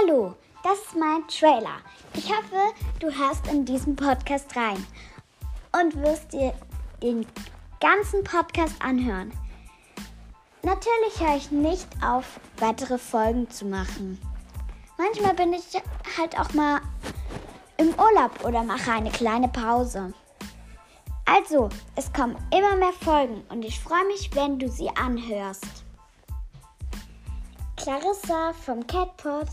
Hallo, das ist mein Trailer. Ich hoffe, du hörst in diesen Podcast rein und wirst dir den ganzen Podcast anhören. Natürlich höre ich nicht auf, weitere Folgen zu machen. Manchmal bin ich halt auch mal im Urlaub oder mache eine kleine Pause. Also, es kommen immer mehr Folgen und ich freue mich, wenn du sie anhörst. Clarissa vom Catpot.